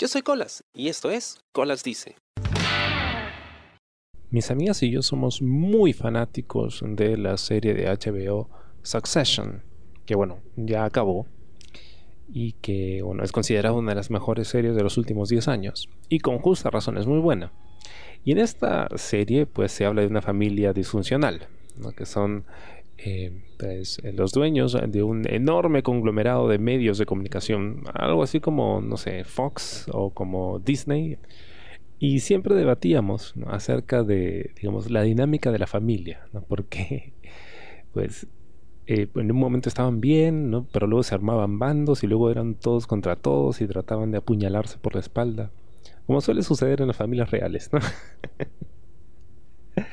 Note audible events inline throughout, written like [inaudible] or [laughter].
Yo soy Colas y esto es Colas Dice. Mis amigas y yo somos muy fanáticos de la serie de HBO Succession, que bueno, ya acabó y que bueno, es considerada una de las mejores series de los últimos 10 años y con justa razón es muy buena. Y en esta serie pues se habla de una familia disfuncional, que son eh, pues, los dueños de un enorme conglomerado de medios de comunicación, algo así como, no sé, Fox o como Disney. Y siempre debatíamos acerca de, digamos, la dinámica de la familia, ¿no? porque [laughs] pues eh, en un momento estaban bien, ¿no? pero luego se armaban bandos y luego eran todos contra todos y trataban de apuñalarse por la espalda, como suele suceder en las familias reales. ¿no? [laughs]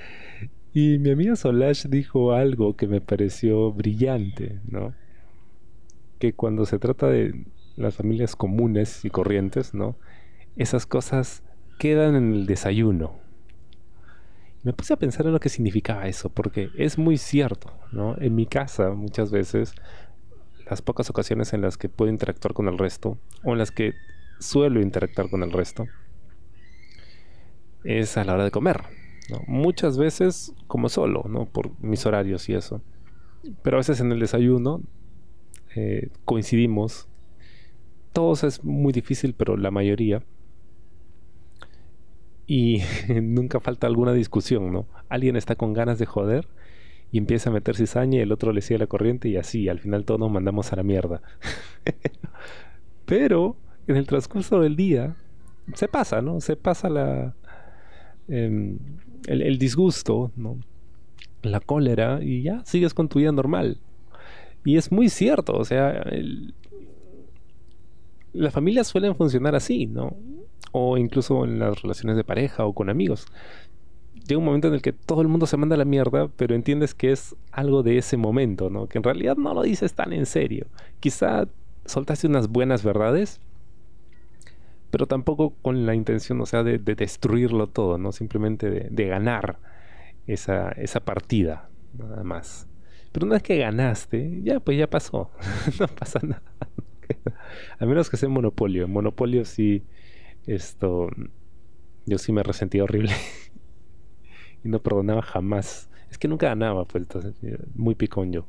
y mi amiga Solange dijo algo que me pareció brillante, ¿no? que cuando se trata de las familias comunes y corrientes, ¿no? esas cosas quedan en el desayuno, me puse a pensar en lo que significaba eso, porque es muy cierto, ¿no? En mi casa muchas veces, las pocas ocasiones en las que puedo interactuar con el resto, o en las que suelo interactuar con el resto, es a la hora de comer. Muchas veces como solo, ¿no? Por mis horarios y eso. Pero a veces en el desayuno eh, coincidimos. Todos es muy difícil, pero la mayoría y [laughs] nunca falta alguna discusión, ¿no? Alguien está con ganas de joder y empieza a meter cizaña y el otro le sigue la corriente y así, al final todos nos mandamos a la mierda. [laughs] Pero en el transcurso del día se pasa, ¿no? Se pasa la em, el, disgusto, ¿no? La cólera y ya sigues con tu vida normal. Y es muy cierto, o sea, las familias suelen funcionar así, ¿no? o incluso en las relaciones de pareja o con amigos. Llega un momento en el que todo el mundo se manda a la mierda, pero entiendes que es algo de ese momento, ¿no? Que en realidad no lo dices tan en serio. Quizá soltaste unas buenas verdades, pero tampoco con la intención, o sea, de, destruirlo todo, ¿no? Simplemente de, ganar esa, esa partida, nada más. Pero una vez que ganaste, ya, pues ya pasó. [laughs] no pasa nada. A menos que sea monopolio. En monopolio sí esto, yo sí me resentía horrible. [laughs] y no perdonaba jamás. Es que nunca ganaba, pues, muy picón yo.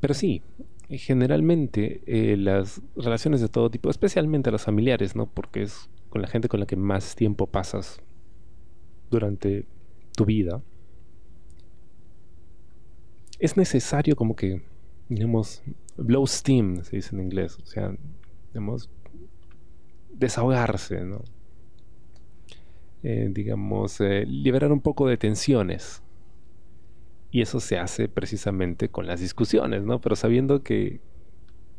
Pero sí, generalmente eh, las relaciones de todo tipo, especialmente las familiares, ¿no? Porque es con la gente con la que más tiempo pasas durante tu vida. Es necesario como que, digamos, blow steam, se dice en inglés. O sea, digamos, desahogarse. Eh, digamos, eh, liberar un poco de tensiones. Y eso se hace precisamente con las discusiones, ¿no? Pero sabiendo que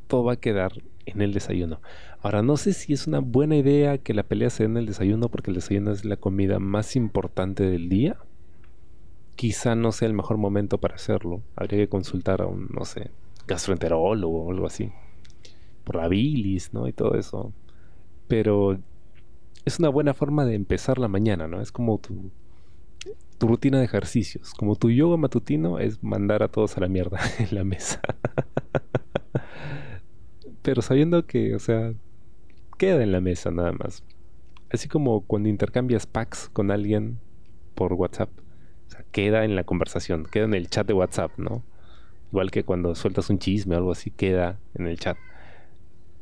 todo va a quedar en el desayuno. Ahora, no sé si es una buena idea que la pelea sea en el desayuno porque el desayuno es la comida más importante del día. Quizá no sea el mejor momento para hacerlo. Habría que consultar a un, no sé, gastroenterólogo o algo así. Por la bilis, ¿no? Y todo eso pero es una buena forma de empezar la mañana, ¿no? Es como tu, tu rutina de ejercicios. Como tu yoga matutino es mandar a todos a la mierda [laughs] en la mesa. Pero sabiendo que, o sea, queda en la mesa nada más. Así como cuando intercambias packs con alguien por WhatsApp. O sea, queda en la conversación, queda en el chat de WhatsApp, ¿no? Igual que cuando sueltas un chisme o algo así, queda en el chat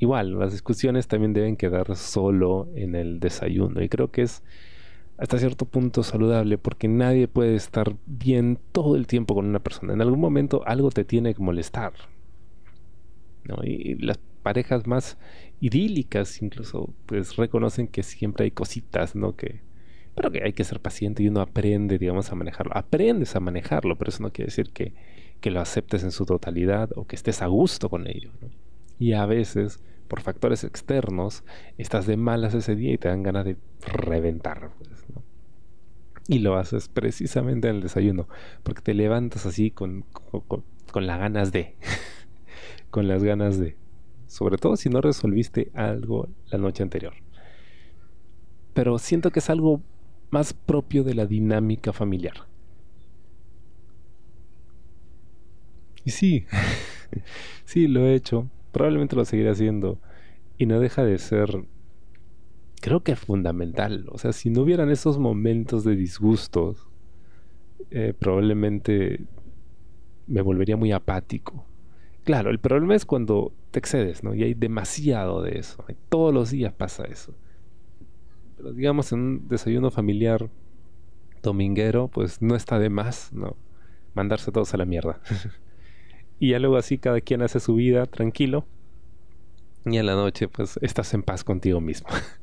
igual, las discusiones también deben quedar solo en el desayuno. Y creo que es hasta cierto punto saludable porque nadie puede estar bien todo el tiempo con una persona. En algún momento algo te tiene que molestar. Y las parejas más idílicas incluso pues reconocen que siempre hay cositas, ¿no? Que, pero que hay que ser paciente y uno aprende, digamos, a manejarlo. Aprendes a manejarlo, pero eso no quiere decir que, que lo aceptes en su totalidad o que estés a gusto con ello. Y a veces por factores externos, estás de malas ese día y te dan ganas de reventar. Pues, y lo haces precisamente en el desayuno, porque te levantas así con, con, las ganas de, [laughs] con las ganas de, sobre todo si no resolviste algo la noche anterior. Pero siento que es algo más propio de la dinámica familiar. Y sí, [laughs] sí, lo he hecho probablemente lo seguiré haciendo y no deja de ser creo que es fundamental. O sea, si no hubieran esos momentos de disgustos, eh, probablemente me volvería muy apático. Claro, el problema es cuando te excedes, ¿no? Y hay demasiado de eso. Todos los días pasa eso. Pero digamos en un desayuno familiar dominguero, pues no está de más, ¿no? Mandarse todos a la mierda. [laughs] y ya luego así cada quien hace su vida tranquilo. Y en la noche, pues estás en paz contigo mismo. [laughs]